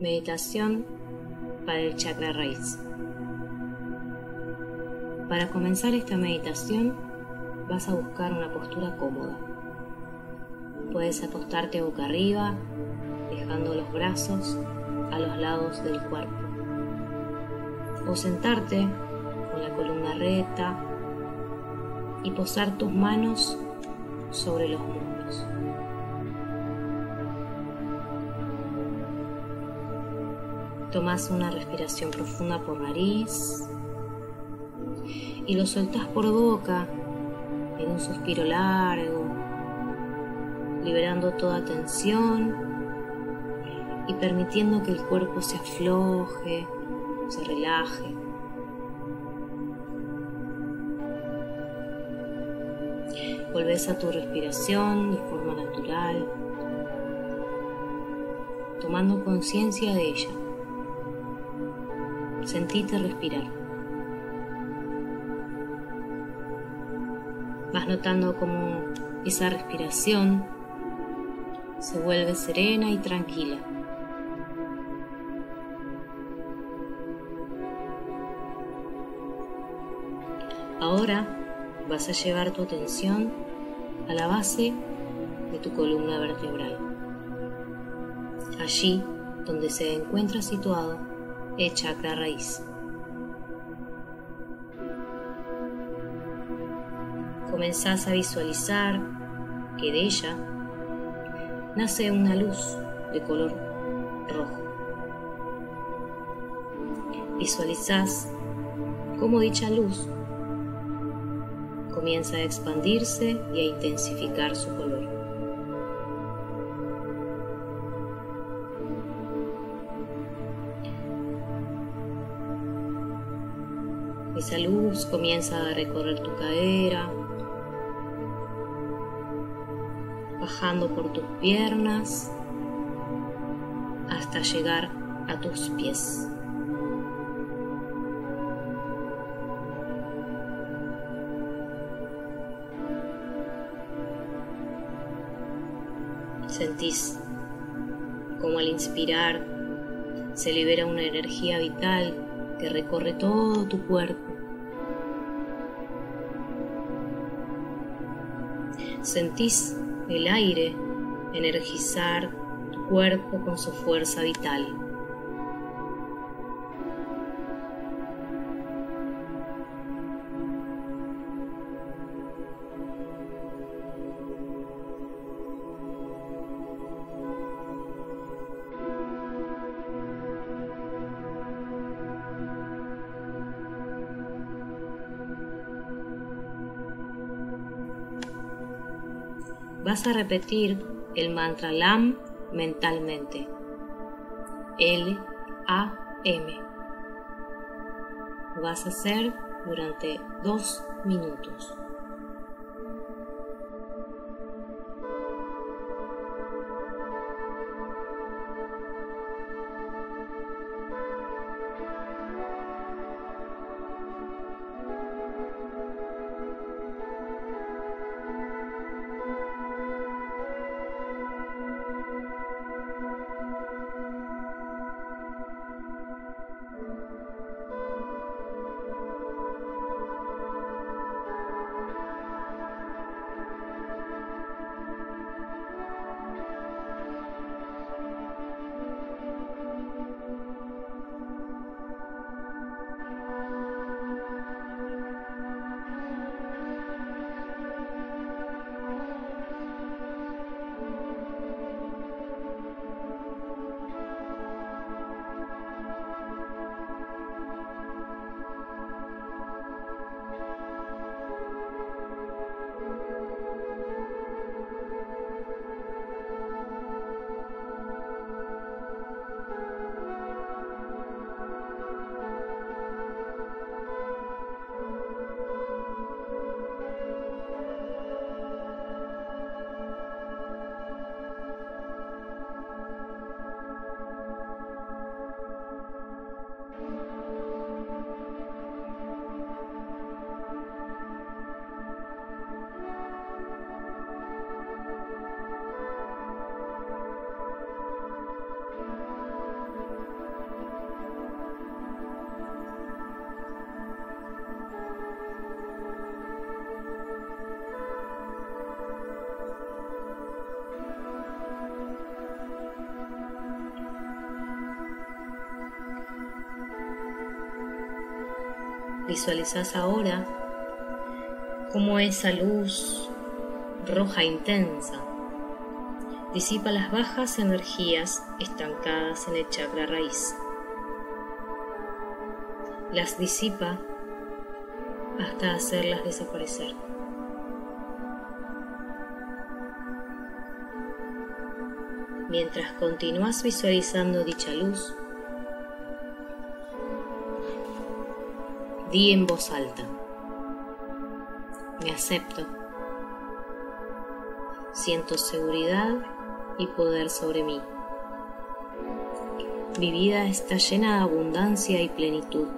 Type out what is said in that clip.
Meditación para el chakra raíz. Para comenzar esta meditación vas a buscar una postura cómoda. Puedes acostarte boca arriba, dejando los brazos a los lados del cuerpo. O sentarte con la columna recta y posar tus manos sobre los muslos. Tomas una respiración profunda por nariz y lo soltás por boca en un suspiro largo, liberando toda tensión y permitiendo que el cuerpo se afloje, se relaje. Volvés a tu respiración de forma natural, tomando conciencia de ella. Sentite respirar. Vas notando cómo esa respiración se vuelve serena y tranquila. Ahora vas a llevar tu atención a la base de tu columna vertebral. Allí donde se encuentra situado el chakra raíz. Comenzás a visualizar que de ella nace una luz de color rojo. Visualizás cómo dicha luz comienza a expandirse y a intensificar su color. Esa luz comienza a recorrer tu cadera, bajando por tus piernas hasta llegar a tus pies. Sentís como al inspirar se libera una energía vital que recorre todo tu cuerpo Sentís el aire energizar tu cuerpo con su fuerza vital. Vas a repetir el mantra LAM mentalmente. L A M. Vas a hacer durante dos minutos. Visualizas ahora cómo esa luz roja intensa disipa las bajas energías estancadas en el chakra raíz. Las disipa hasta hacerlas desaparecer. Mientras continúas visualizando dicha luz, di en voz alta, me acepto, siento seguridad y poder sobre mí. Mi vida está llena de abundancia y plenitud.